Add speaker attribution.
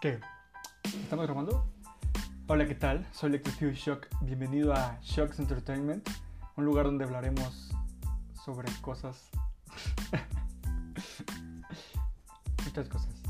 Speaker 1: ¿Qué? ¿Estamos grabando? Hola, ¿qué tal? Soy Electric Shock. Bienvenido a Shocks Entertainment, un lugar donde hablaremos sobre cosas. Muchas cosas.